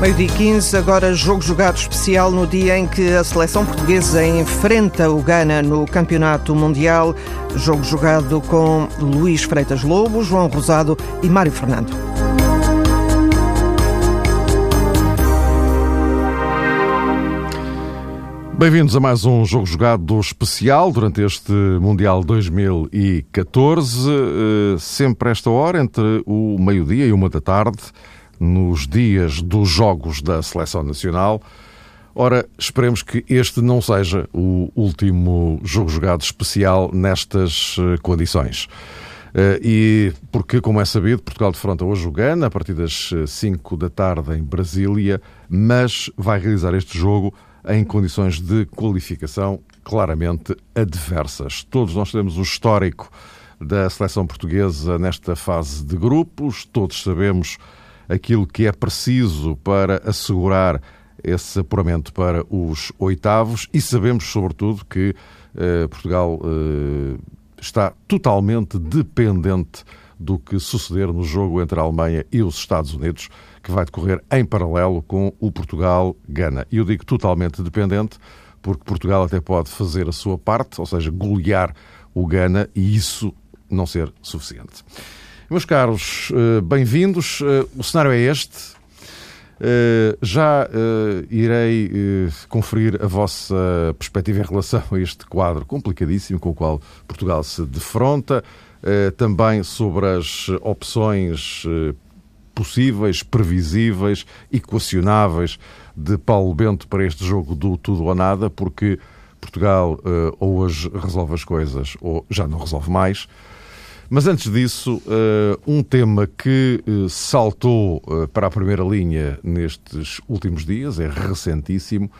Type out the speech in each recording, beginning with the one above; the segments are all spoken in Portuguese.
Meio-dia 15, agora jogo jogado especial no dia em que a seleção portuguesa enfrenta o Ghana no Campeonato Mundial. Jogo jogado com Luís Freitas Lobo, João Rosado e Mário Fernando. Bem-vindos a mais um jogo jogado especial durante este Mundial 2014. Eh, sempre esta hora, entre o meio-dia e uma da tarde nos dias dos Jogos da Seleção Nacional. Ora, esperemos que este não seja o último jogo jogado especial nestas eh, condições. Eh, e porque, como é sabido, Portugal defronta hoje o Gana a partir das 5 eh, da tarde em Brasília, mas vai realizar este jogo em condições de qualificação claramente adversas. Todos nós temos o histórico da seleção portuguesa nesta fase de grupos, todos sabemos aquilo que é preciso para assegurar esse apuramento para os oitavos e sabemos, sobretudo, que eh, Portugal eh, está totalmente dependente do que suceder no jogo entre a Alemanha e os Estados Unidos, que vai decorrer em paralelo com o Portugal-Gana. E eu digo totalmente dependente porque Portugal até pode fazer a sua parte, ou seja, golear o Gana e isso não ser suficiente. Meus caros, eh, bem-vindos. Eh, o cenário é este. Eh, já irei conferir a vossa perspectiva em relação a este quadro complicadíssimo com o qual Portugal se defronta, também sobre as opções possíveis, previsíveis, equacionáveis de Paulo Bento para este jogo do tudo ou nada, porque Portugal ou hoje resolve as coisas ou já não resolve mais. Mas antes disso, uh, um tema que uh, saltou uh, para a primeira linha nestes últimos dias, é recentíssimo,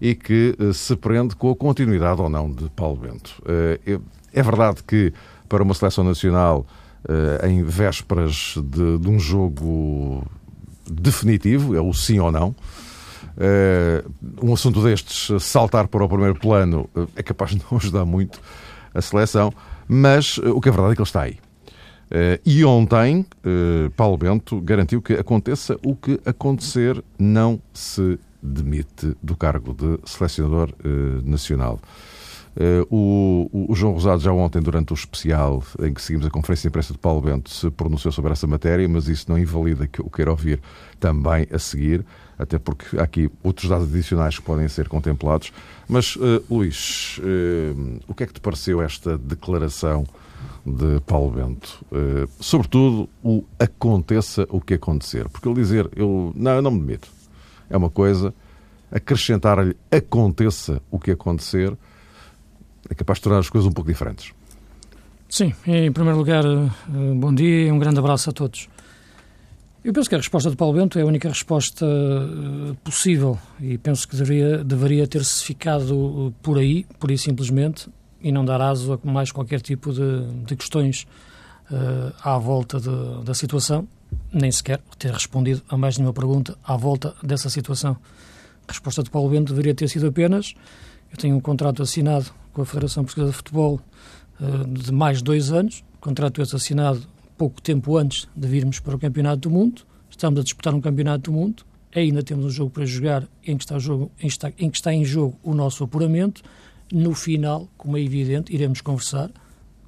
e que se prende com a continuidade ou não de Paulo Bento. É, é, verdade que para uma seleção nacional, em vésperas de, de, um jogo definitivo, é o sim ou não, um assunto destes saltar para o primeiro plano é capaz de não ajudar muito a seleção. Mas uh, o que é verdade é que ele está aí. Uh, e ontem, uh, Paulo Bento garantiu que aconteça o que acontecer, não se demite do cargo de selecionador nacional. O, o, João Rosado já ontem, durante o especial em que seguimos a conferência de imprensa de Paulo Bento, se pronunciou sobre essa matéria, mas isso não invalida que eu quero ouvir também a seguir, até porque há aqui outros dados adicionais que podem ser contemplados. Mas, uh, Luís, uh, o que é que te pareceu esta declaração de Paulo Bento? Uh, sobretudo, o aconteça o que acontecer. Porque ele dizer, eu, não, eu não me demito, é uma coisa, acrescentar-lhe aconteça o que acontecer, é capaz de tornar as coisas um pouco diferentes. Sim, em primeiro lugar, bom dia e um grande abraço a todos. Eu penso que a resposta de Paulo Bento é a única resposta uh, possível e penso que deveria, deveria ter-se ficado uh, por aí, por aí simplesmente, e não dar aso a mais qualquer tipo de, de questões uh, à volta de, da situação, nem sequer ter respondido a mais nenhuma pergunta à volta dessa situação. A resposta de Paulo Bento deveria ter sido apenas: eu tenho um contrato assinado com a Federação Portuguesa de Futebol de mais dois anos, contrato esse assinado pouco tempo antes de virmos para o Campeonato do Mundo. Estamos a disputar um Campeonato do Mundo. Ainda temos um jogo para jogar em que está, jogo, em, está, em que está em jogo o nosso apuramento. No final, como é evidente, iremos conversar,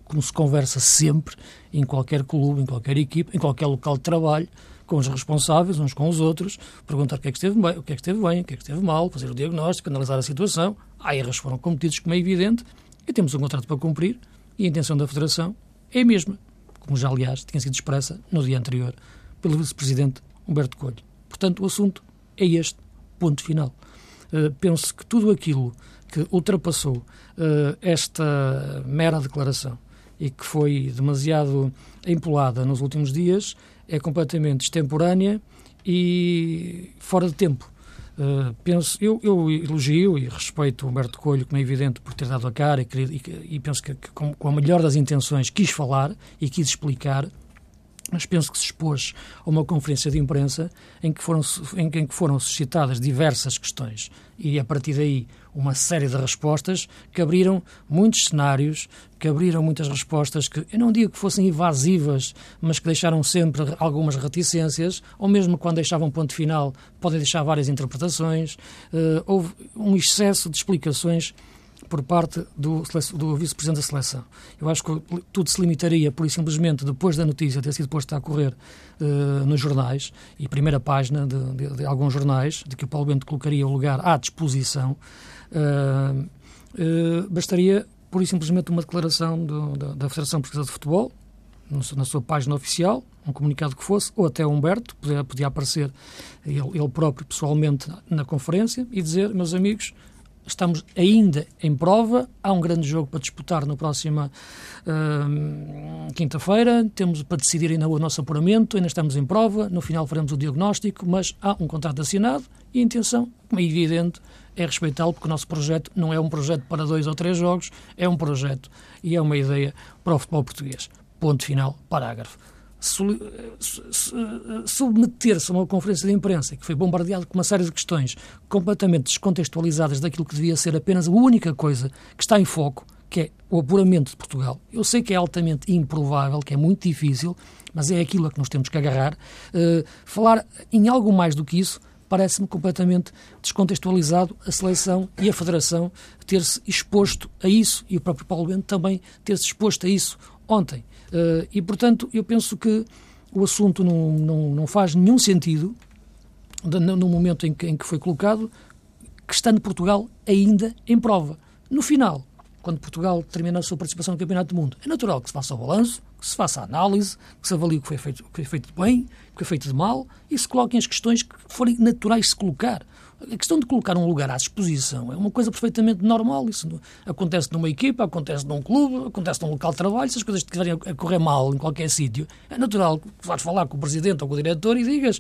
como se conversa sempre, em qualquer clube, em qualquer equipe, em qualquer local de trabalho, com os responsáveis, uns com os outros, perguntar o que é que esteve bem, o que é que esteve bem, o que é que esteve mal, fazer o diagnóstico, analisar a situação. Há erros foram cometidos, como é evidente, e temos um contrato para cumprir, e a intenção da Federação é a mesma como já, aliás, tinha sido expressa no dia anterior pelo vice-presidente Humberto Coelho. Portanto, o assunto é este, ponto final. Uh, penso que tudo aquilo que ultrapassou uh, esta mera declaração e que foi demasiado empolada nos últimos dias é completamente extemporânea e fora de tempo. Uh, penso, eu, eu, elogio e respeito o Humberto Coelho, como é evidente, por ter dado a cara e, e, e penso que, que com, com, a melhor das intenções quis falar e quis explicar mas penso que se expôs a uma conferência de imprensa em que foram, em que foram suscitadas diversas questões. E, a partir daí, uma série de respostas que abriram muitos cenários, que abriram muitas respostas que, eu não digo que fossem evasivas, mas que deixaram sempre algumas reticências, ou mesmo quando deixavam ponto final, podem deixar várias interpretações. Uh, houve um excesso de explicações por parte do, do vice-presidente da seleção. Eu acho que tudo se limitaria, por e simplesmente, depois da notícia ter sido posta a correr uh, nos jornais, e primeira página de, de, de, alguns jornais, de que o Paulo Bento colocaria o lugar à disposição, uh, uh, bastaria, por e simplesmente, uma declaração do, da, da Federação Portuguesa de Futebol, na sua página oficial, um comunicado que fosse, ou até Humberto, podia, podia aparecer ele, ele próprio pessoalmente na conferência e dizer, meus amigos, estamos ainda em prova. Há um grande jogo para disputar na próxima uh, quinta-feira. Temos para decidir ainda o nosso apuramento. Ainda estamos em prova. No final faremos o diagnóstico, mas há um contrato assinado e a intenção, como é evidente, é respeitá-lo, porque o nosso projeto não é um projeto para dois ou três jogos, é um projeto e é uma ideia para o futebol português. Ponto final, parágrafo submeter-se a uma conferência de imprensa que foi bombardeado com uma série de questões completamente descontextualizadas daquilo que devia ser apenas a única coisa que está em foco, que é o apuramento de Portugal. Eu sei que é altamente improvável, que é muito difícil, mas é aquilo a que nós temos que agarrar. Uh, falar em algo mais do que isso parece-me completamente descontextualizado a seleção e a federação ter-se exposto a isso e o próprio Paulo Bento também ter-se exposto a isso ontem. Uh, e, portanto, eu penso que o assunto não, não, não faz nenhum sentido no momento em que, em que foi colocado, que estando Portugal ainda em prova. No final, quando Portugal termina a sua participação no Campeonato do Mundo, é natural que se faça o balanço, que se faça a análise, que se avalie o que foi feito, o que foi feito de bem, o que foi feito de mal e se coloquem as questões que forem naturais se colocar. A questão de colocar um lugar à disposição é uma coisa perfeitamente normal. Isso acontece numa equipa, acontece num clube, acontece num local de trabalho. Se as coisas estiverem a correr mal em qualquer sítio, é natural que vás falar com o presidente ou com o diretor e digas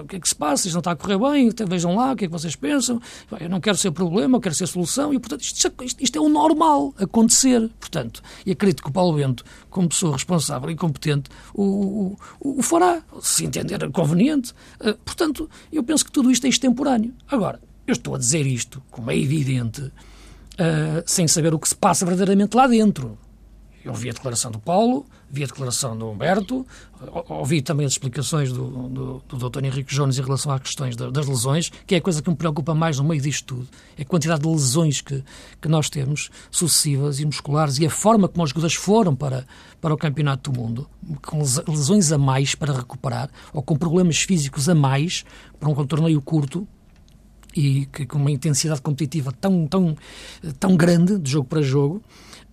o que é que se passa, isto não está a correr bem, vejam lá o que é que vocês pensam. Eu não quero ser problema, eu quero ser solução. E, portanto, isto, isto, isto é o normal acontecer. Portanto, e acredito que o Paulo Bento, como pessoa responsável e competente, o, o, o fará, se entender conveniente. Uh, portanto, eu penso que tudo isto é extemporâneo. Agora, eu estou a dizer isto, como é evidente, uh, sem saber o que se passa verdadeiramente lá dentro. Eu vi a declaração do Paulo, vi a declaração do Humberto, ouvi também as explicações do, do, do Dr. Henrique Jones em relação às questões das lesões, que é a coisa que me preocupa mais no meio disto tudo. É a quantidade de lesões que, que nós temos, sucessivas e musculares, e a forma como os jogadores foram para, para o Campeonato do Mundo, com lesões a mais para recuperar, ou com problemas físicos a mais, para um torneio curto, e que, com uma intensidade competitiva tão, tão, tão grande, de jogo para jogo,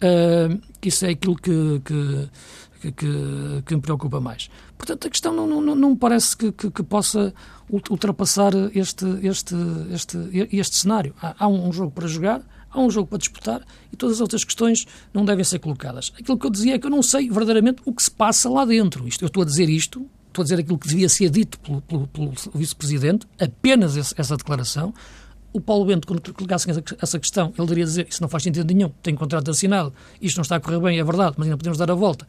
uh, isso é aquilo que, que, que, que, me preocupa mais. Portanto, a questão não, não, não parece que, que, que, possa ultrapassar este, este, este, este cenário. Há, há um jogo para jogar, há um jogo para disputar e todas as outras questões não devem ser colocadas. Aquilo que eu dizia é que eu não sei verdadeiramente o que se passa lá dentro. Isto, eu estou a dizer isto estou a dizer aquilo que devia ser dito pelo, pelo, pelo vice-presidente, apenas esse, essa declaração. O Paulo Bento, quando colocassem essa, questão, ele deveria dizer isso não faz sentido nenhum, tem contrato assinado, isto não está a correr bem, é verdade, mas ainda podemos dar a volta.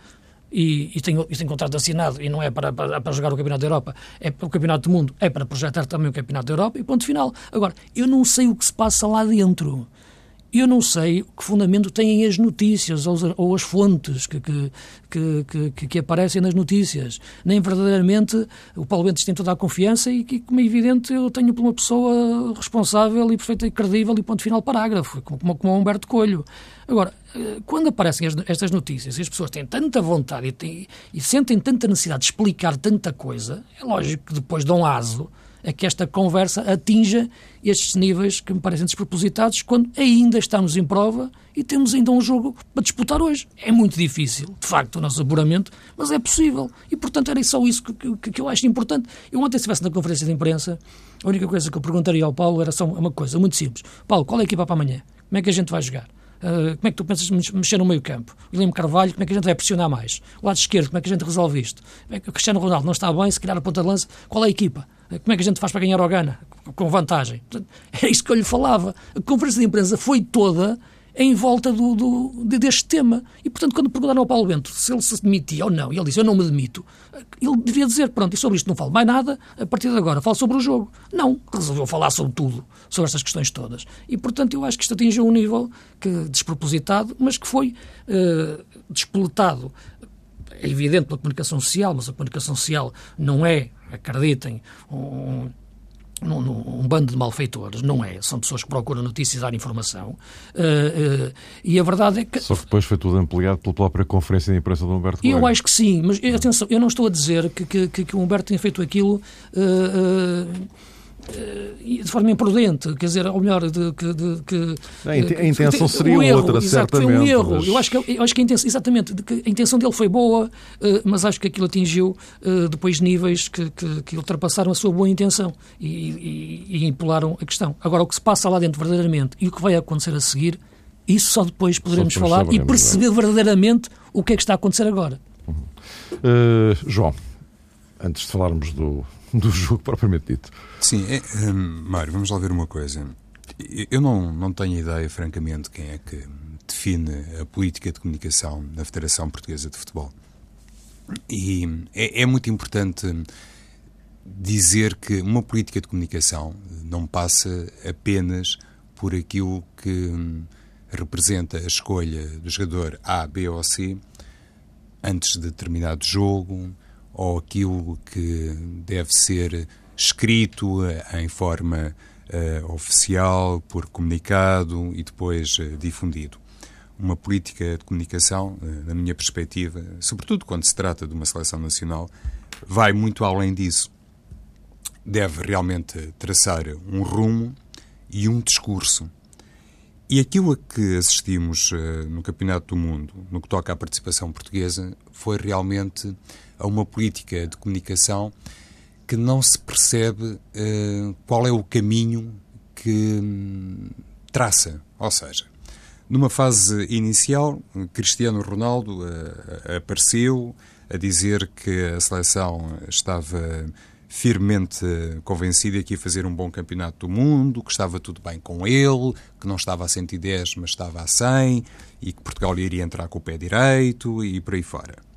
E, e, tem, e tem contrato assinado e não é para, para, para, jogar o Campeonato da Europa, é para o Campeonato do Mundo, é para projetar também o Campeonato da Europa e ponto final. Agora, eu não sei o que se passa lá dentro. Eu não sei que fundamento têm as notícias ou, as fontes que, que, que, que, aparecem nas notícias. Nem verdadeiramente o Paulo Bento tem toda a confiança e que, como é evidente, eu tenho por uma pessoa responsável e perfeita e credível e ponto final parágrafo, como, como Humberto Coelho. Agora, eh, quando aparecem estas notícias e as pessoas têm tanta vontade e, têm, e sentem tanta necessidade de explicar tanta coisa, é lógico que depois dão aso a que esta conversa atinja estes níveis que me parecem despropositados quando ainda estamos em prova e temos ainda um jogo para disputar hoje. É muito difícil, de facto, o nosso apuramento, mas é possível. E, portanto, era só isso que, que, que eu acho importante. Eu ontem, se estivesse na conferência de imprensa, a única coisa que eu perguntaria ao Paulo era só uma coisa muito simples. Paulo, qual é a equipa para amanhã? Como é que a gente vai jogar? Uh, como é que tu pensas mexer no meio campo? William Carvalho, como é que a gente vai pressionar mais? O lado esquerdo, como é que a gente resolve isto? O Cristiano Ronaldo não está bem, se criar a ponta de lança, qual é a equipa? Como é que a gente faz para ganhar ao Gana? Com vantagem. É isso que eu lhe falava. A conferência de imprensa foi toda em volta do, do, deste tema. E, portanto, quando perguntaram ao Paulo Bento se ele se demitia ou não, e ele disse, eu não me demito, ele devia dizer, pronto, e sobre isto não falo mais nada, a partir de agora falo sobre o jogo. Não, resolveu falar sobre tudo, sobre estas questões todas. E, portanto, eu acho que isto atingiu um nível que, despropositado, mas que foi uh, despoletado. É evidente pela comunicação social, mas a comunicação social não é, acreditem, um, num, num, um bando de malfeitores, não é. São pessoas que procuram notícias, dar informação. Uh, uh, e a verdade é que. Só que depois foi tudo ampliado pela própria conferência de imprensa do Humberto Coelho. Eu acho que sim, mas atenção, eu não estou a dizer que, que, que o Humberto tenha feito aquilo. Uh, de forma imprudente, quer dizer, ou melhor, de, de, de, que a intenção seria um erro, outra, exato, certamente. Foi um erro. Mas... Eu acho que, eu acho que a intenção, exatamente, a intenção dele foi boa, eh, mas acho que aquilo atingiu eh, depois níveis que, que, que ultrapassaram a sua boa intenção e, e, e empolaram a questão. Agora, o que se passa lá dentro verdadeiramente e o que vai acontecer a seguir, isso só depois poderemos só depois falar e perceber é? verdadeiramente o que é que está a acontecer agora. Uhum. Uh, João, antes de falarmos do, do jogo propriamente dito. Sim, é, hum, Mário, vamos lá ver uma coisa. Eu não, não tenho ideia, francamente, quem é que define a política de comunicação na Federação Portuguesa de Futebol. E é, é muito importante dizer que uma política de comunicação não passa apenas por aquilo que hum, representa a escolha do jogador A, B ou C antes de determinado jogo, ou aquilo que deve ser escrito eh, em forma uh, oficial, por comunicado e depois uh, difundido. Uma política de comunicação, uh, na minha perspectiva, sobretudo quando se trata de uma seleção nacional, vai muito além disso. Deve realmente traçar um rumo e um discurso. E aquilo a que assistimos no Campeonato do Mundo, no que toca à participação portuguesa, foi realmente a uma política de comunicação que não se percebe uh, qual é o caminho que um, traça. Ou seja, numa fase inicial, Cristiano Ronaldo uh, apareceu a dizer que a seleção estava firmemente convencida que ia fazer um bom campeonato do mundo, que estava tudo bem com ele, que não estava a 110, mas estava a 100 e que Portugal iria entrar com o pé direito e por aí fora.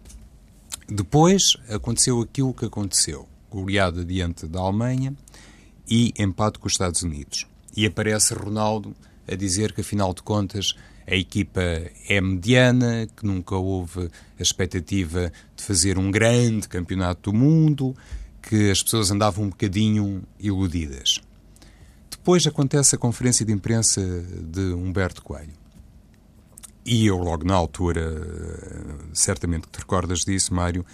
Depois aconteceu aquilo que aconteceu. Goleada diante da Alemanha e empate com os Estados Unidos. E aparece Ronaldo a dizer que, afinal de contas, a equipa é mediana, que nunca houve a expectativa de fazer um grande campeonato do mundo, que as pessoas andavam um bocadinho iludidas. Depois acontece a conferência de imprensa de Humberto Coelho. E eu, logo na altura, certamente te recordas disso, Mário,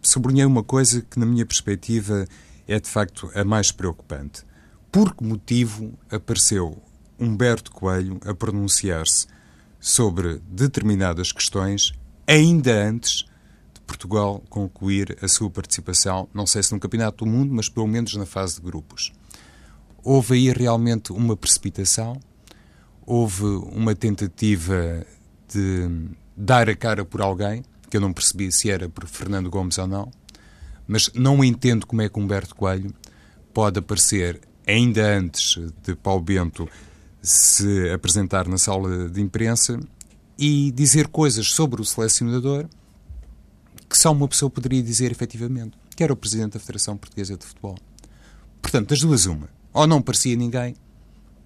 sublinhei uma coisa que, na minha perspectiva, é de facto a mais preocupante. Por que motivo apareceu Humberto Coelho a pronunciar-se sobre determinadas questões ainda antes de Portugal concluir a sua participação, não sei se no Campeonato do Mundo, mas pelo menos na fase de grupos? Houve aí realmente uma precipitação? Houve uma tentativa de dar a cara por alguém, que eu não percebi se era por Fernando Gomes ou não, mas não entendo como é que Humberto Coelho pode aparecer ainda antes de Paulo Bento se apresentar na sala de imprensa e dizer coisas sobre o selecionador que só uma pessoa poderia dizer efetivamente, que era o Presidente da Federação Portuguesa de Futebol. Portanto, das duas, uma. Ou não parecia ninguém,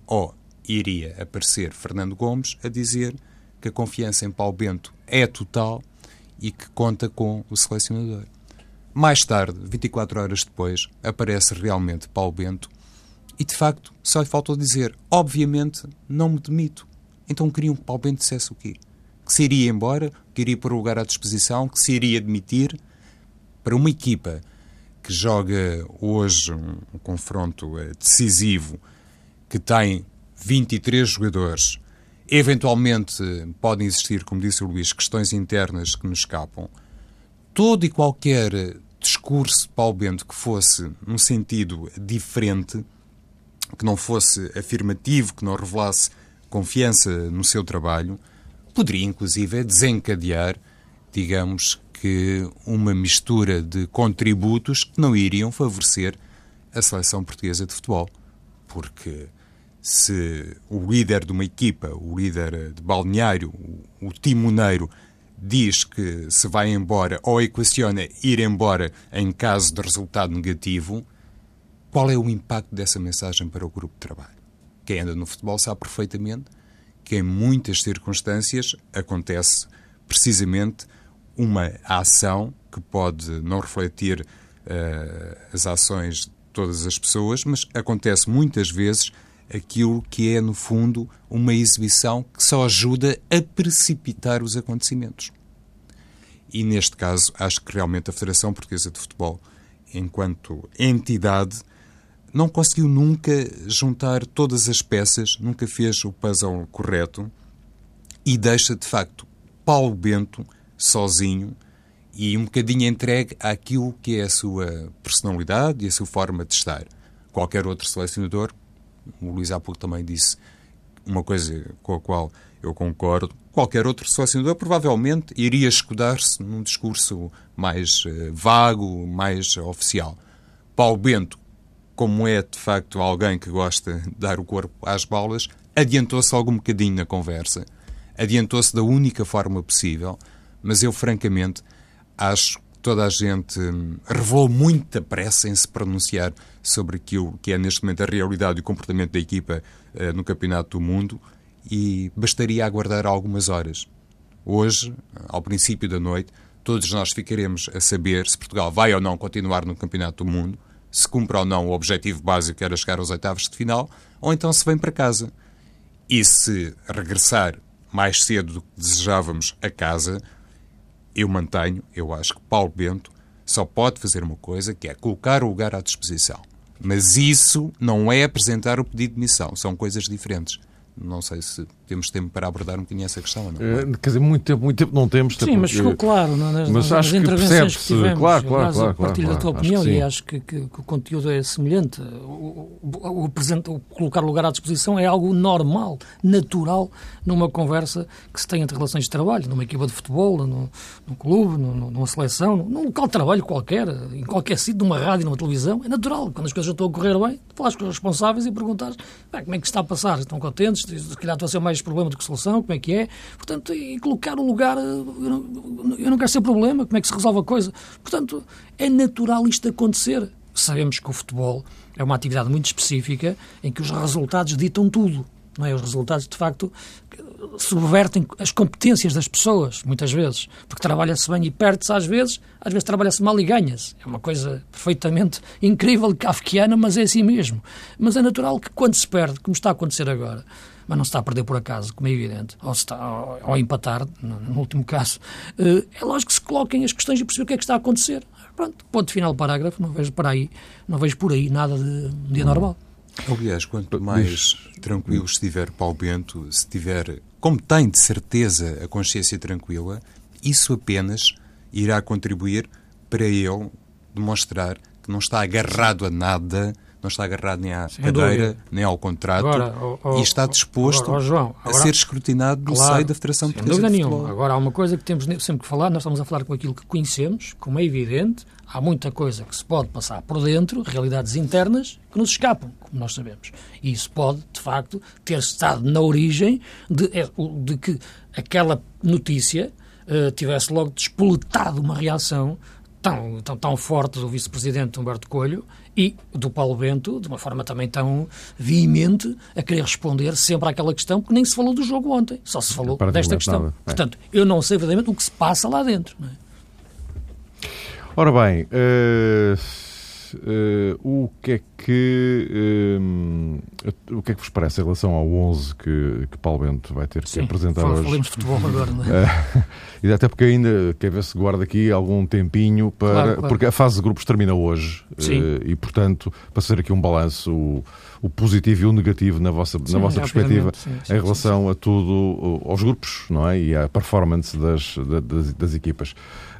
ou iria aparecer Fernando Gomes a dizer que a confiança em Paulo Bento é total e que conta com o selecionador. Mais tarde, 24 horas depois, aparece realmente Paulo Bento e, de facto, só lhe faltou dizer: obviamente, não me demito. Então queriam que Paulo Bento dissesse o quê? Que se iria embora, que iria pôr o lugar à disposição, que se iria demitir para uma equipa que joga hoje um, confronto uh, decisivo, que tem 23 jogadores. Eventualmente podem existir, como disse o Luís, questões internas que nos escapam. Todo e qualquer discurso de Paulo Bento que fosse num sentido diferente, que não fosse afirmativo, que não revelasse confiança no seu trabalho, poderia inclusive desencadear, digamos que, uma mistura de contributos que não iriam favorecer a seleção portuguesa de futebol. Porque se o líder de uma equipa, o líder de balneário, o, timoneiro, diz que se vai embora ou equaciona ir embora em caso de resultado negativo, qual é o impacto dessa mensagem para o grupo de trabalho? Quem anda no futebol sabe perfeitamente que em muitas circunstâncias acontece precisamente uma ação que pode não refletir uh, as ações de todas as pessoas, mas acontece muitas vezes aquilo que é, no fundo, uma exibição que só ajuda a precipitar os acontecimentos. E neste caso, acho que realmente a Federação Portuguesa de Futebol, enquanto entidade, não conseguiu nunca juntar todas as peças, nunca fez o puzzle correto e deixa, de facto, Paulo Bento sozinho e um bocadinho entregue àquilo que é a sua personalidade e a sua forma de estar. Qualquer outro selecionador o Luís há pouco também disse uma coisa com a qual eu concordo. Qualquer outro selecionador provavelmente iria escudar-se num discurso mais uh, vago, mais uh, oficial. Paulo Bento, como é de facto alguém que gosta de dar o corpo às balas, adiantou-se algum bocadinho na conversa, adiantou-se da única forma possível, mas eu francamente acho toda a gente hum, revelou muita pressa em se pronunciar sobre aquilo que é neste momento a realidade e o comportamento da equipa uh, no Campeonato do Mundo e bastaria aguardar algumas horas. Hoje, ao princípio da noite, todos nós ficaremos a saber se Portugal vai ou não continuar no Campeonato do Mundo, se cumpre ou não o objetivo básico que era chegar aos oitavos de final, ou então se vem para casa. E se regressar mais cedo do que desejávamos a casa, eu mantenho, eu acho que Paulo Bento só pode fazer uma coisa, que é colocar o lugar à disposição. Mas isso não é apresentar o pedido de missão, são coisas diferentes. Não sei se temos tempo para abordar um bocadinho essa questão não. É, quer dizer, muito tempo, muito tempo não temos. Sim, mas ficou claro não, nas, mas nas acho intervenções que, que tivemos. Claro, claro, claro, partilho claro, da tua opinião e acho que, que, que, o conteúdo é semelhante. O, o, o, o, colocar o lugar à disposição é algo normal, natural, numa conversa que se tem entre relações de trabalho, numa equipa de futebol, no, num clube, no, numa seleção, num local de trabalho qualquer, em qualquer sítio, numa rádio, numa televisão. É natural. Quando as coisas estão a correr bem, falas com os responsáveis e perguntas como é que está a passar. Estão contentes? Se calhar estou a ser mais problema do que solução, como é que é? Portanto, e colocar o lugar, eu não, eu não quero ser problema, como é que se resolve a coisa? Portanto, é natural isto acontecer. Sabemos que o futebol é uma atividade muito específica em que os resultados ditam tudo. Não é? Os resultados, de facto, subvertem as competências das pessoas, muitas vezes, porque trabalha-se bem e perde-se às vezes, às vezes trabalha-se mal e ganha-se. É uma coisa perfeitamente incrível e kafkiana, mas é assim mesmo. Mas é natural que quando se perde, como está a acontecer agora, mas não se está a perder por acaso, como é evidente, ou, está, ou, ou empatar, no, no, último caso, eh, é lógico que se coloquem as questões e perceber o que é que está a acontecer. Pronto, ponto final do parágrafo, não vejo por aí, não vejo por aí nada de, de anormal. Aliás, quanto mais tranquilo estiver Paulo Bento, se tiver, como tem de certeza a consciência tranquila, isso apenas irá contribuir para ele demonstrar que não está agarrado a nada não está agarrado nem à Sem cadeira, dúvida. nem ao contrato agora, oh, e está disposto agora, João, agora, a ser escrutинado do claro, seio da Federação Portuguesa de Futebol. Nenhuma. Agora, há uma coisa que temos sempre que falar, nós estamos a falar com aquilo que conhecemos, como é evidente, há muita coisa que se pode passar por dentro, realidades internas, que nos escapam, como nós sabemos. E isso pode, de facto, ter estado na origem de, é, de que aquela notícia uh, tivesse logo despoletado uma reação tão, tão, tão forte do vice-presidente Humberto Coelho e do Paulo Bento, de uma forma também tão veemente, a querer responder sempre àquela questão, porque nem se falou do jogo ontem, só se falou desta questão. Nada. É. Portanto, eu não sei verdadeiramente o que se passa lá dentro. É? Ora bem, uh, uh, o que é que uh, o que é que vos parece em relação ao 11 que, que Paulo Bento vai ter que Sim, apresentar hoje? Falemos de futebol agora, não é? e até porque ainda quer ver se guarda aqui algum tempinho para claro, claro. porque a fase de grupos termina hoje e portanto para fazer aqui um balanço o, o positivo e o negativo na vossa sim, na vossa perspectiva sim, sim, em relação a tudo aos grupos, não é? E à performance das, das, das equipas.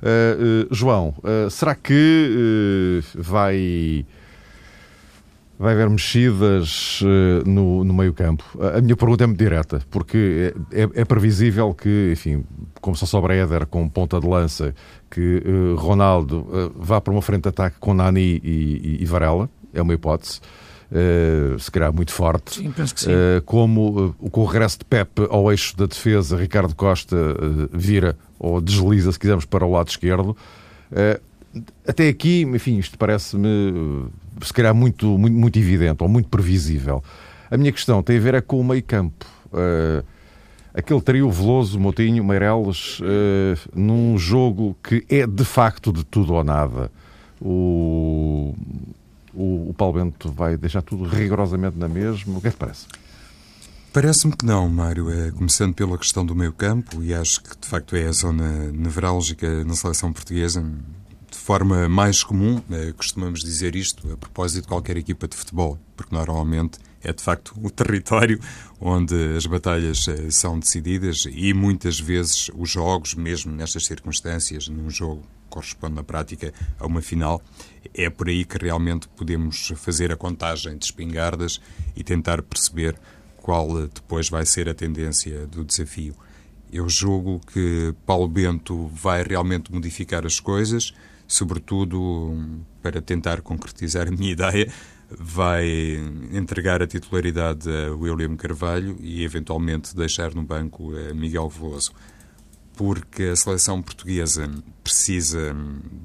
Uh, uh, João, uh, será que vai vai haver mexidas no, no meio campo? A minha pergunta é muito direta, porque é, é, é previsível que, enfim, como só sobra Éder com ponta de lança, que Ronaldo vá para uma frente de ataque com Nani e, e, e Varela, é uma hipótese. uh, se calhar muito forte. Sim, penso que sim. Uh, como uh, com o regresso de Pepe ao eixo da defesa, Ricardo Costa vira ou desliza, se quisermos, para o lado esquerdo. até aqui, enfim, isto parece-me se calhar muito, muito, muito evidente ou muito previsível. A minha questão tem a ver é com o meio campo. aquele trio Veloso, Motinho, Meireles, num jogo que é de facto de tudo ou nada. O o, o Paulo Bento vai deixar tudo rigorosamente na mesma? O que é que parece? Parece-me que não, Mário. É, começando pela questão do meio campo, e acho que de facto é a zona nevrálgica na seleção portuguesa. De forma mais comum, é, costumamos dizer isto a propósito de qualquer equipa de futebol, porque normalmente é de facto o território onde as batalhas é, são decididas e muitas vezes os jogos, mesmo nestas circunstâncias, num jogo corresponde na prática a uma final. É por aí que realmente podemos fazer a contagem de espingardas e tentar perceber qual eh, depois vai ser a tendência do desafio. Eu julgo que Paulo Bento vai realmente modificar as coisas, sobretudo para tentar concretizar a minha ideia, vai entregar a titularidade a William Carvalho e eventualmente deixar no banco a Miguel Veloso. Porque a seleção portuguesa precisa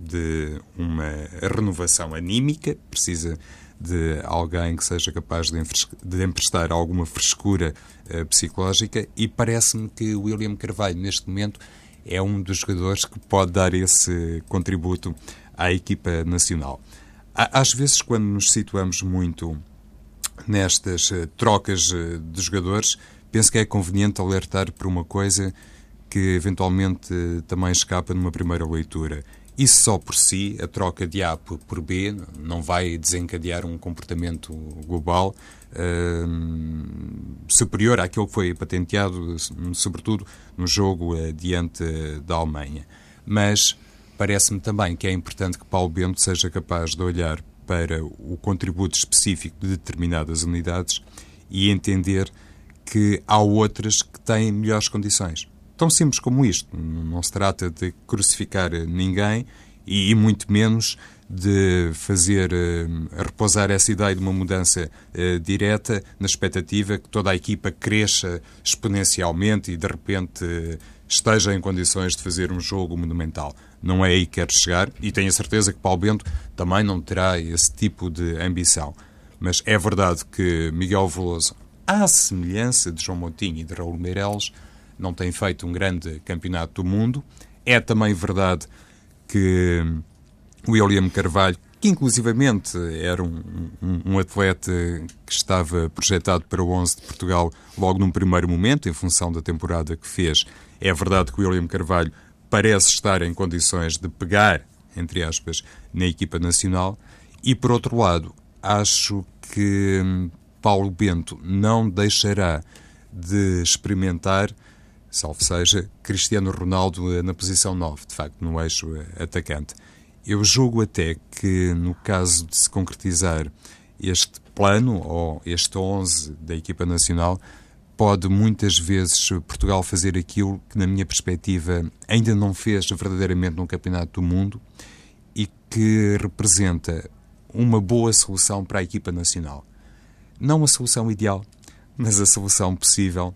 de uma renovação anímica, precisa de alguém que seja capaz de, emprestar alguma frescura uh, psicológica e parece-me que William Carvalho, neste momento, é um dos jogadores que pode dar esse contributo à equipa nacional. Às vezes, quando nos situamos muito nestas uh, trocas uh, de jogadores, penso que é conveniente alertar por uma coisa que eventualmente também escapa numa primeira leitura. Isso só por si, a troca de A por B, não vai desencadear um comportamento global uh, superior àquilo que foi patenteado, sobretudo no jogo uh, diante da Alemanha. Mas parece-me também que é importante que Paulo Bento seja capaz de olhar para o contributo específico de determinadas unidades e entender que há outras que têm melhores condições tão simples como isto. Não se trata de crucificar ninguém e, muito menos de fazer uh, repousar essa ideia de uma mudança uh, direta na expectativa que toda a equipa cresça exponencialmente e de repente uh, esteja em condições de fazer um jogo monumental. Não é aí que quer chegar e tenho a certeza que Paulo Bento também não terá esse tipo de ambição. Mas é verdade que Miguel Veloso, à semelhança de João Moutinho e de Raul Meireles, não tem feito um grande campeonato do mundo. É também verdade que William Carvalho, que inclusivamente era um, um, um, atleta que estava projetado para o 11 de Portugal logo num primeiro momento, em função da temporada que fez, é verdade que William Carvalho parece estar em condições de pegar, entre aspas, na equipa nacional. E, por outro lado, acho que Paulo Bento não deixará de experimentar salvo seja, Cristiano Ronaldo eh, na posição 9, de facto, no eixo eh, atacante. Eu julgo até que, no caso de se concretizar este plano, ou este 11 da equipa nacional, pode muitas vezes Portugal fazer aquilo que, na minha perspectiva, ainda não fez verdadeiramente no Campeonato do Mundo e que representa uma boa solução para a equipa nacional. Não a solução ideal, mas a solução possível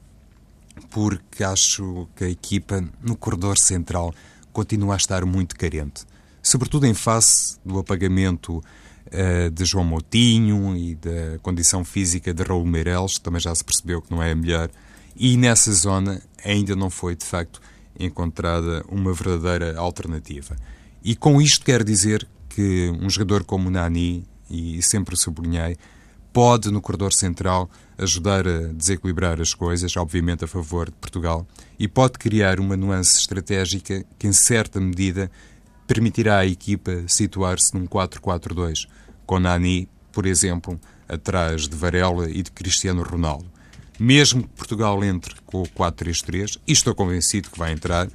porque acho que a equipa no corredor central continua a estar muito carente, sobretudo em face do apagamento uh, de João Moutinho e da condição física de Raul Meireles, também já se percebeu que não é a melhor, e nessa zona ainda não foi de facto encontrada uma verdadeira alternativa. E com isto quero dizer que um jogador como Nani, e sempre sublinhei, pode, no corredor central, ajudar a desequilibrar as coisas, obviamente a favor de Portugal, e pode criar uma nuance estratégica que, em certa medida, permitirá à equipa situar-se num 4-4-2, com Nani, por exemplo, atrás de Varela e de Cristiano Ronaldo. Mesmo que Portugal entre com o 4-3-3, e estou convencido que vai entrar,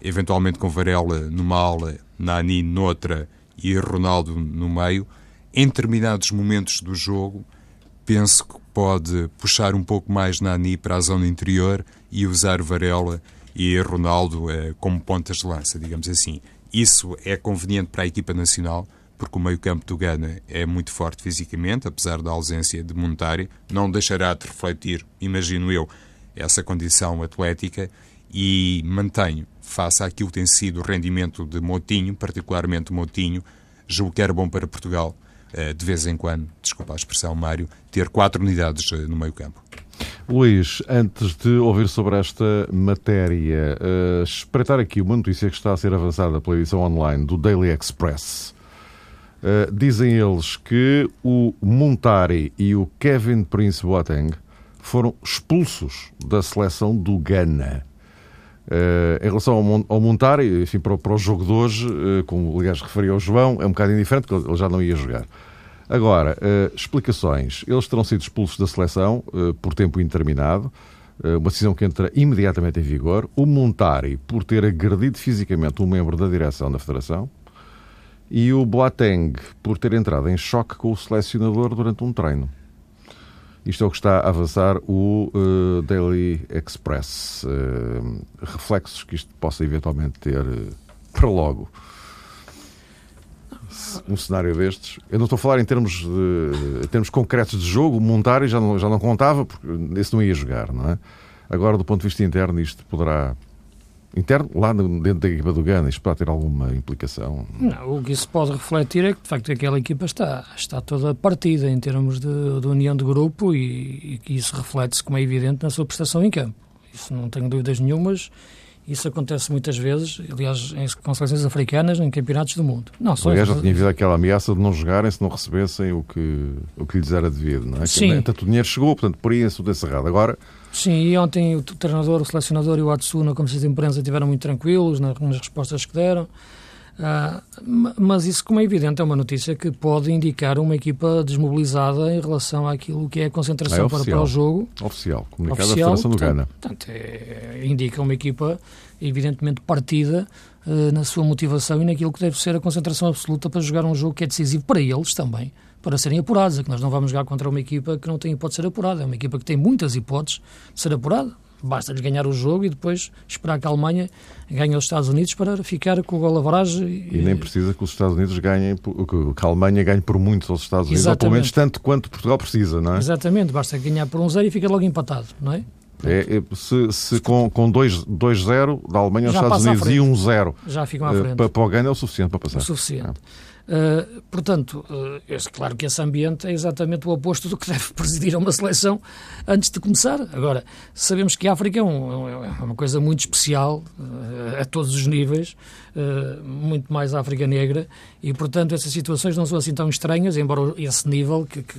eventualmente com Varela numa ala, Nani noutra e Ronaldo no meio, em determinados momentos do jogo, penso que pode puxar um pouco mais Nani para a zona interior e usar Varela e Ronaldo eh, como pontas de lança, digamos assim. Isso é conveniente para a equipa nacional, porque o meio-campo do Gana é muito forte fisicamente, apesar da ausência de Montari, não deixará de refletir, imagino eu, essa condição atlética e mantenho, face àquilo que tem sido o rendimento de Motinho, particularmente Motinho, julgo que era bom para Portugal, de vez em quando, desculpa a expressão, Mário, ter quatro unidades eh, no meio-campo. Luís, antes de ouvir sobre esta matéria, uh, espreitar aqui uma notícia que está a ser avançada pela edição online do Daily Express. Uh, dizem eles que o Montari e o Kevin Prince Boateng foram expulsos da seleção do Ghana. Uh, em relação ao, ao Montari, enfim, para, para, o jogo de hoje, uh, como aliás referiu ao João, é um bocado indiferente porque ele já não ia jogar. Agora, uh, explicações. Eles terão sido expulsos da seleção por tempo indeterminado, uma decisão que entra imediatamente em vigor. O Montari, por ter agredido fisicamente um membro da direção da Federação. E o Boateng, por ter entrado em choque com o selecionador durante um treino. Isto é o que está a avançar o Daily Express. reflexos que isto possa eventualmente ter para logo um cenário destes. Eu não estou a falar em termos, de, em termos concretos de jogo, montar e já não, já não contava, porque esse não ia jogar, não é? Agora, do ponto de vista interno, isto poderá. Interno, lá dentro da equipa do Gana, isto pode ter alguma implicação? Não, o que isso pode refletir é que, de facto, aquela equipa está, está toda partida em termos de, de união de grupo e, e isso reflete-se, como é evidente, na sua prestação em campo. Isso não tenho dúvidas nenhumas isso acontece muitas vezes, aliás, em, com seleções africanas, em campeonatos do mundo. Não, só aliás, já tinha havido aquela ameaça de não jogarem se não recebessem o que, o que lhes era devido, não é? Sim. Portanto, o dinheiro chegou, portanto, por aí é tudo encerrado. Agora... Sim, e ontem o treinador, o selecionador e o Atsuna, como se de imprensa, estiveram muito tranquilos nas, nas respostas que deram. Uh, mas isso, como é evidente, é uma notícia que pode indicar uma equipa desmobilizada em relação àquilo que é a concentração é para, para, o jogo. Oficial, comunicado oficial, da Federação do Ghana. Portanto, é, indica uma equipa evidentemente partida uh, na sua motivação e naquilo que deve ser a concentração absoluta para jogar um jogo que é decisivo para eles também, para serem apurados. É que nós não vamos jogar contra uma equipa que não tem hipótese de ser apurada, é uma equipa que tem muitas hipóteses de ser apurada. Basta-lhes ganhar o jogo e depois esperar que a Alemanha ganhe os Estados Unidos para ficar com o gol average. E, e nem precisa que os Estados Unidos ganhem, que a Alemanha ganhe por muitos aos Estados Unidos, Exatamente. ou pelo menos tanto quanto Portugal precisa, não é? Exatamente, basta ganhar por um zero e fica logo empatado, não é? É, é, se, se com, com 2-0 da Alemanha aos Estados Unidos e 1-0 já ficam à eh, frente. para, para o ganho é o suficiente para passar. O suficiente. É. Uh, portanto, uh, é claro que esse ambiente é exatamente o oposto do que deve presidir a uma seleção antes de começar. Agora, sabemos que a África é, um, é uma coisa muito especial uh, a todos os níveis, muito mais a África Negra, e portanto essas situações não são assim tão estranhas, embora esse nível que, que...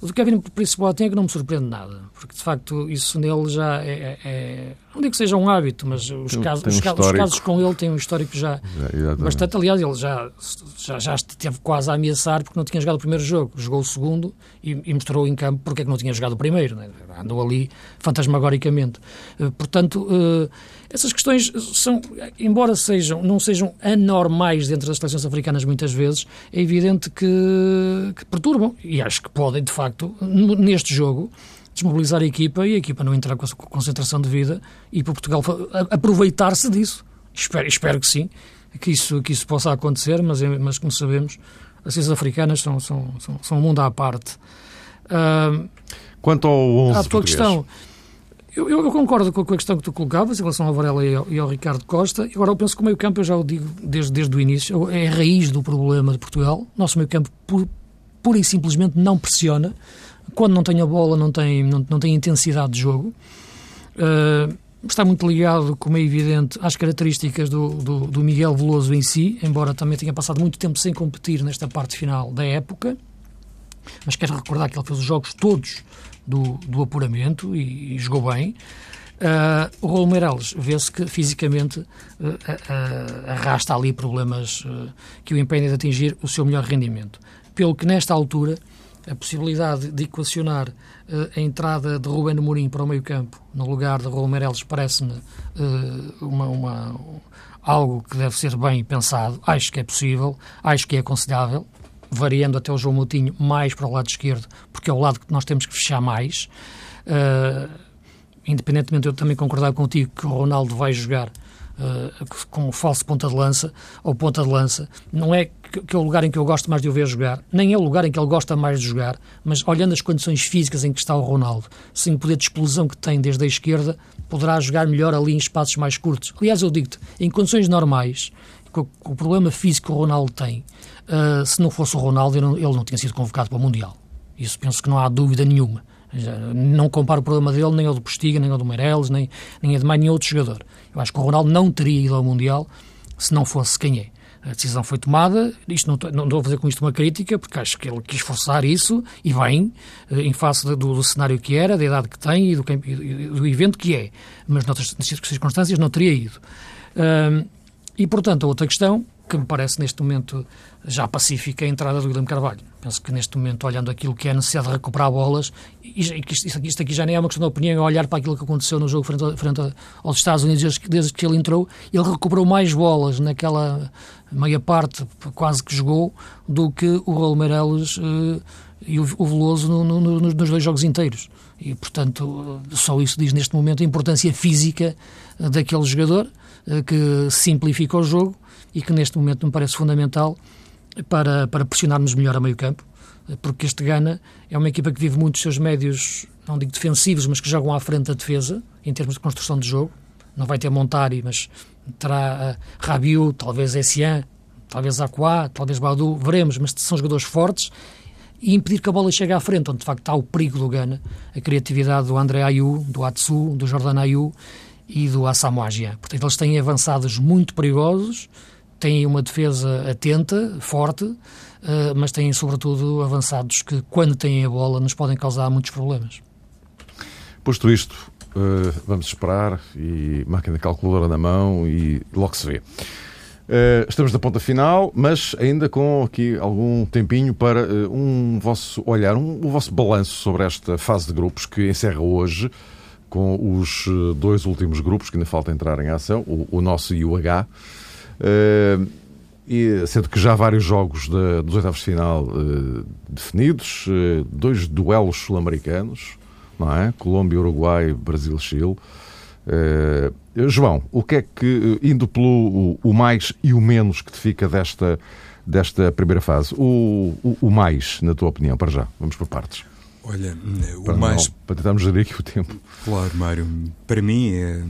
o do Kevin Principal tem é que não me surpreende nada, porque de facto isso nele já é, é, é não digo que seja um hábito, mas os, casos, um os, os, casos com ele têm um histórico já, já bastante. Aliás, ele já, já, já esteve quase a ameaçar porque não tinha jogado o primeiro jogo. Jogou o segundo e, e mostrou em campo porque é que não tinha jogado o primeiro. Né? Andou ali fantasmagoricamente. Uh, portanto, uh, essas questões são, embora sejam, não sejam anormais dentro das seleções africanas muitas vezes, é evidente que, que perturbam. E acho que podem, de facto, neste jogo desmobilizar a equipa e a equipa não entrar com a concentração de vida e para Portugal aproveitar-se disso. Espero, espero que sim, que isso, que isso possa acontecer, mas, mas como sabemos, as ciências africanas são, são, são, são um mundo à parte. Uh, Quanto ao 11 à tua questão, eu, eu, concordo com a questão que tu colocavas em relação ao Varela e ao, e ao Ricardo Costa. Agora, eu penso que o meio-campo, eu já o digo desde, desde o início, é a raiz do problema de Portugal. Nosso meio-campo, pura e simplesmente, não pressiona quando não tem a bola, não tem, não, não tem intensidade de jogo. Uh, está muito ligado, como é evidente, às características do, do, do, Miguel Veloso em si, embora também tenha passado muito tempo sem competir nesta parte final da época. Mas quero recordar que ele fez os jogos todos do, do apuramento e, e jogou bem. Uh, o Raul Meireles vê-se que fisicamente uh, uh, arrasta ali problemas que o impedem de atingir o seu melhor rendimento. Pelo que nesta altura a possibilidade de equacionar uh, a entrada de Rubén Amorim para o meio-campo no lugar de Raul parece-me uh, uma, uma, algo que deve ser bem pensado. Acho que é possível, acho que é aconselhável, variando até o João Moutinho mais para o lado esquerdo, porque é o lado que nós temos que fechar mais. Uh, independentemente de eu também concordar contigo que o Ronaldo vai jogar uh, como falso ponta de lança ou ponta de lança, não é que é o lugar em que eu gosto mais de o ver jogar, nem é o lugar em que ele gosta mais de jogar, mas olhando as condições físicas em que está o Ronaldo, sem o poder de explosão que tem desde a esquerda, poderá jogar melhor ali em espaços mais curtos. Aliás, eu digo-te, em condições normais, com o problema físico que o Ronaldo tem, uh, se não fosse o Ronaldo, ele não, ele não tinha sido convocado para o Mundial. Isso penso que não há dúvida nenhuma. Não comparo o problema dele nem ao do Postiga, nem ao do Meireles, nem, nem a de mais nenhum outro jogador. Eu acho que o Ronaldo não teria ido ao Mundial se não fosse quem é. A decisão foi tomada, isto não, não a fazer com isto uma crítica, porque acho que ele quis forçar isso, e bem, eh, em face do, do cenário que era, da idade que tem e do, do evento que é. Mas noutras circunstâncias não teria ido. e, portanto, a outra questão, que me parece neste momento já pacífica, é a entrada do Guilherme Carvalho. Penso que neste momento, olhando aquilo que é a necessidade de recuperar bolas, e isto, aqui já nem é uma questão de opinião, é olhar para aquilo que aconteceu no jogo frente, frente aos Estados Unidos desde que ele entrou, ele recuperou mais bolas naquela meia parte quase que jogou do que o Raul Meireles uh, e o, o Veloso no, no, nos dois jogos inteiros. E, portanto, só isso diz neste momento a importância física daquele jogador uh, que simplifica o jogo e que neste momento me parece fundamental para, para pressionarmos melhor a meio campo, porque este Gana é uma equipa que vive muito os seus médios, não digo defensivos, mas que jogam à frente da defesa, em termos de construção de jogo. Não vai ter Montari, mas terá uh, Rabiu, talvez Essian, talvez Aquá, talvez Badu, veremos, mas são jogadores fortes e impedir que a bola chegue à frente, onde de facto está o perigo do Gana, a criatividade do André Ayu, do Atsu, do Jordan Ayu e do Assamoah Portanto, eles têm avançados muito perigosos, têm uma defesa atenta, forte, uh, mas têm, sobretudo, avançados que, quando têm a bola, nos podem causar muitos problemas. Posto isto, uh, vamos esperar e máquina calculadora na mão e logo se vê. Uh, estamos na ponta final, mas ainda com aqui algum tempinho para uh, um vosso olhar, um, vosso balanço sobre esta fase de grupos que encerra hoje com os dois últimos grupos que ainda falta entrar em ação, o, o nosso e o H. E, sendo que já há vários jogos de, dos oitavos de final uh, definidos, uh, dois duelos sul-americanos, não é? Colômbia, Uruguai, Brasil, Chile. João, o que é que, indo pelo o, o, mais e o menos que te fica desta, desta primeira fase, o, o, o mais, na tua opinião, para já? Vamos por partes. Olha, o para mais. Não, para tentarmos gerir aqui o tempo. Claro, Mário. Para mim, é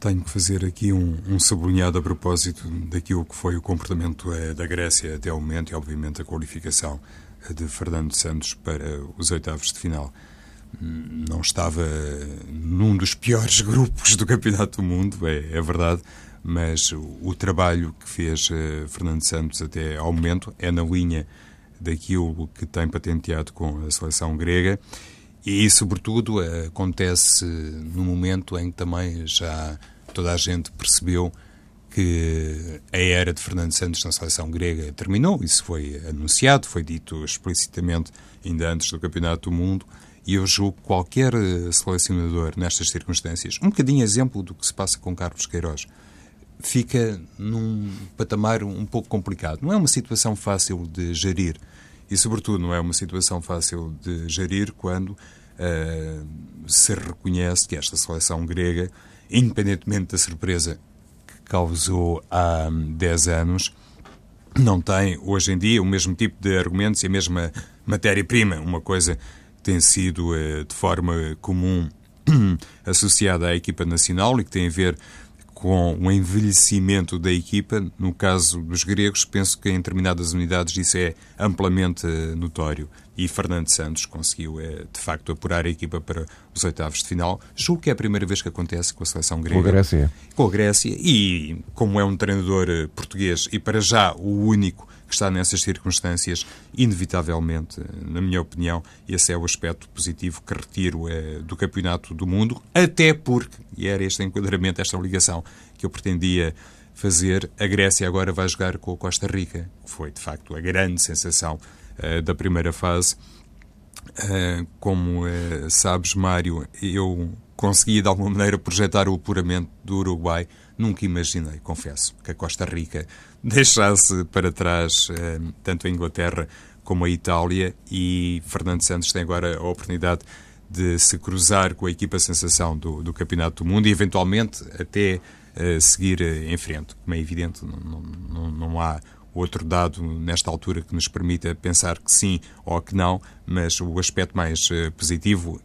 tenho que fazer aqui um, um sublinhado a propósito daquilo que foi o comportamento eh, da Grécia até ao momento e, obviamente, a qualificação eh, de Fernando Santos para os oitavos de final. Não estava num dos piores grupos do Campeonato do Mundo, é, é verdade, mas o, o, trabalho que fez uh, Fernando Santos até ao momento é na linha daquilo que tem patenteado com a seleção grega e, sobretudo, acontece no momento em que também já toda a gente percebeu que a era de Fernando Santos na seleção grega terminou. Isso foi anunciado, foi dito explicitamente ainda antes do Campeonato do Mundo. E eu julgo que qualquer selecionador nestas circunstâncias, um bocadinho exemplo do que se passa com Carlos Queiroz, fica num patamar um pouco complicado. Não é uma situação fácil de gerir. E, sobretudo, não é uma situação fácil de gerir quando uh, se reconhece que esta seleção grega, independentemente da surpresa que causou há 10 anos, não tem, hoje em dia, o mesmo tipo de argumentos e a mesma matéria-prima. Uma coisa tem sido uh, de forma comum associada à equipa nacional e que tem a ver com o envelhecimento da equipa. No caso dos gregos, penso que em determinadas unidades isso é amplamente eh, notório. E Fernando Santos conseguiu, é, de facto, apurar a equipa para os oitavos de final. Julgo que é a primeira vez que acontece com a seleção grega. Com a Grécia. Com a Grécia. E como é um treinador eh, português e, para já, o único que está nessas circunstâncias, inevitavelmente, na minha opinião, esse é o aspecto positivo que retiro é, do Campeonato do Mundo, até porque, e era este enquadramento, esta ligação que eu pretendia fazer, a Grécia agora vai jogar com a Costa Rica, que foi, de facto, a grande sensação uh, da primeira fase. Uh, como uh, sabes, Mário, eu consegui de alguma maneira projetar o apuramento do Uruguai. Nunca imaginei, confesso, que a Costa Rica deixasse para trás eh, tanto a Inglaterra como a Itália e Fernando Santos tem agora a oportunidade de se cruzar com a equipa sensação do, do Campeonato do Mundo e eventualmente até uh, seguir em frente. Como é evidente, não, não, não há outro dado nesta altura que nos permita pensar que sim ou que não, mas o aspecto mais positivo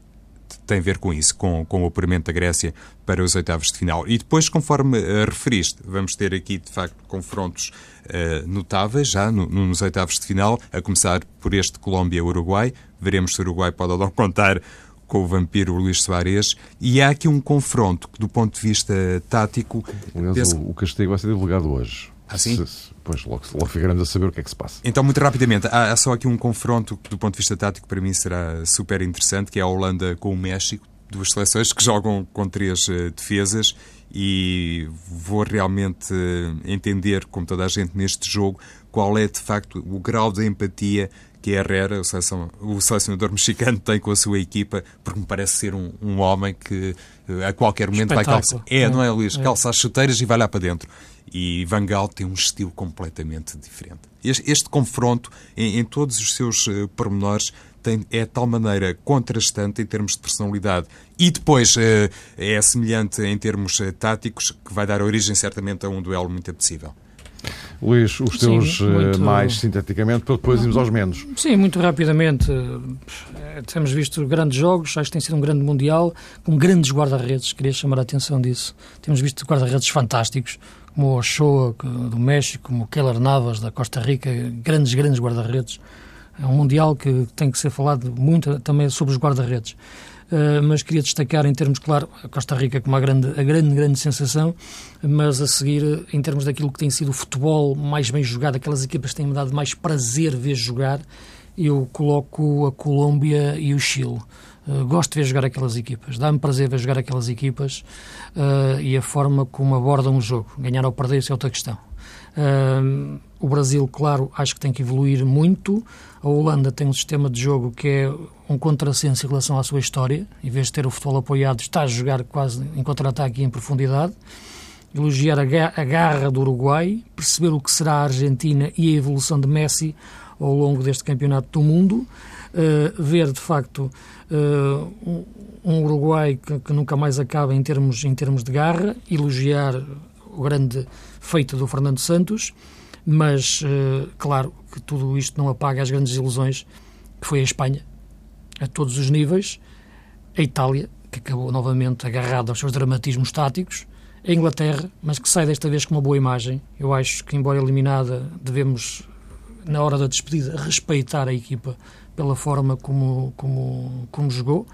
tem a ver com isso, com, com o apuramento da Grécia para os oitavos de final. E depois, conforme uh, referiste, vamos ter aqui, de facto, confrontos uh, notáveis já no, nos oitavos de final, a começar por este Colômbia-Uruguai. Veremos se o Uruguai pode ou não contar com o vampiro Luís Soares. E há aqui um confronto que, do ponto de vista tático... Aliás, penso... o, castigo vai ser divulgado hoje. Assim? Pois, logo, logo ficaremos a saber o que é que se passa. Então, muito rapidamente, há, há, só aqui um confronto que, do ponto de vista tático, para mim será super interessante, que é a Holanda com o México. Duas seleções que jogam com três uh, defesas e vou realmente uh, entender, como toda a gente neste jogo, qual é de facto o grau de empatia que Herrera, o, seleção, o selecionador mexicano, tem com a sua equipa, porque me parece ser um, um homem que a qualquer momento vai calçar. É, é, não é, Luís? É. Calça as chuteiras e vai lá para dentro. E Van Gaal tem um estilo completamente diferente. Este, este confronto, em, em, todos os seus uh, pormenores, tem, é de tal maneira contrastante em termos de personalidade e depois uh, é semelhante em termos uh, táticos, que vai dar origem certamente a um duelo muito apetecível. Luís, os teus Sim, muito... mais sinteticamente, para depois irmos aos menos. Sim, muito rapidamente. Temos visto grandes jogos, acho que tem sido um grande Mundial, com grandes guarda-redes, queria chamar a atenção disso. Temos visto guarda-redes fantásticos, como o Ochoa do México, como o Keller Navas da Costa Rica, grandes, grandes guarda-redes. É um Mundial que tem que ser falado muito também sobre os guarda-redes. Uh, mas queria destacar em termos, claro, a Costa Rica como a grande, a grande, grande sensação, mas a seguir, em termos daquilo que tem sido o futebol mais bem jogado, aquelas equipas que têm-me dado mais prazer ver jogar, eu coloco a Colômbia e o Chile. Uh, gosto de ver jogar aquelas equipas, dá-me prazer ver jogar aquelas equipas uh, e a forma como abordam o jogo. Ganhar ou perder, isso é outra questão. O Brasil, claro, acho que tem que evoluir muito. A Holanda tem um sistema de jogo que é um contrassenso em relação à sua história. Em vez de ter o futebol apoiado, está a jogar quase em contra-ataque em profundidade. Elogiar a garra do Uruguai, perceber o que será a Argentina e a evolução de Messi ao longo deste campeonato do mundo. Uh, ver, de facto, uh, um Uruguai que, que, nunca mais acaba em termos, em termos de garra, elogiar o grande feito do Fernando Santos, mas, uh, claro, que tudo isto não apaga as grandes ilusões que foi a Espanha, a todos os níveis, a Itália, que acabou novamente agarrada aos seus dramatismos táticos, a Inglaterra, mas que sai desta vez com uma boa imagem. Eu acho que, embora eliminada, devemos, na hora da despedida, respeitar a equipa pela forma como, como, como jogou.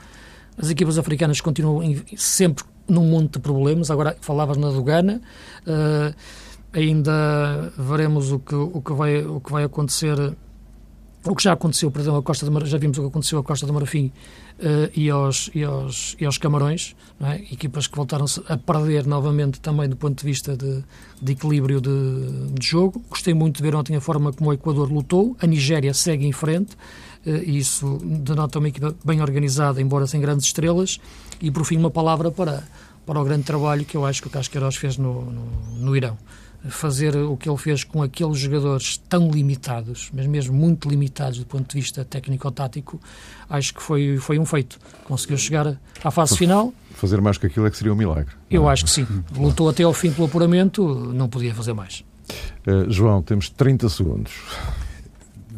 As equipas africanas continuam sempre num monte de problemas. Agora falavas na do Ghana. Uh, ainda veremos o que, o, que vai, o que vai acontecer. O que já aconteceu, perdão, a Costa de já vimos o que aconteceu à Costa do Marfim uh, e, aos, e, aos, e aos Camarões, é? equipas que voltaram a perder novamente também do ponto de vista de, de equilíbrio de, de, jogo. Gostei muito de ver ontem a forma como o Equador lutou, a Nigéria segue em frente, uh, isso denota uma equipa bem organizada, embora sem grandes estrelas, e, por fim, uma palavra para, para o grande trabalho que eu acho que o Casqueiros fez no, no, no Irão. Fazer o que ele fez com aqueles jogadores tão limitados, mas mesmo muito limitados do ponto de vista técnico-tático, acho que foi, foi um feito. Conseguiu chegar à fase final. Fazer mais que aquilo é que seria um milagre. Eu acho que sim. Lutou até ao fim pelo apuramento, não podia fazer mais. Uh, João, temos 30 segundos.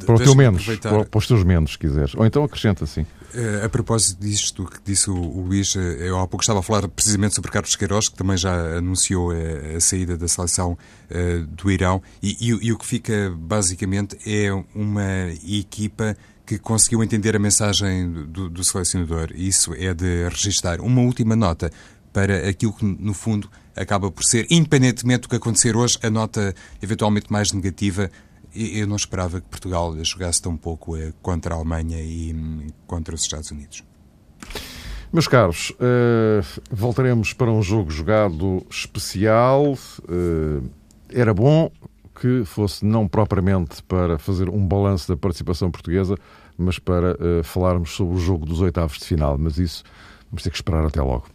Para o teu menos, para, para os teus menos, se quiseres. Ou então acrescenta assim. A propósito disto que disse o, Luís, eh, eu há pouco estava a falar precisamente sobre Carlos Queiroz, que também já anunciou a, eh, a saída da seleção uh, do Irão, e, e, e, o que fica basicamente é uma equipa que conseguiu entender a mensagem do, do selecionador. Isso é de registar. Uma última nota para aquilo que, no fundo, acaba por ser, independentemente do que acontecer hoje, a nota eventualmente mais negativa eu não esperava que Portugal jogasse tão pouco eh, contra a Alemanha e hum, contra os Estados Unidos. Meus caros, uh, voltaremos para um jogo jogado especial. Uh, era bom que fosse não propriamente para fazer um balanço da participação portuguesa, mas para falarmos sobre o jogo dos oitavos de final. Mas isso vamos ter que esperar até logo.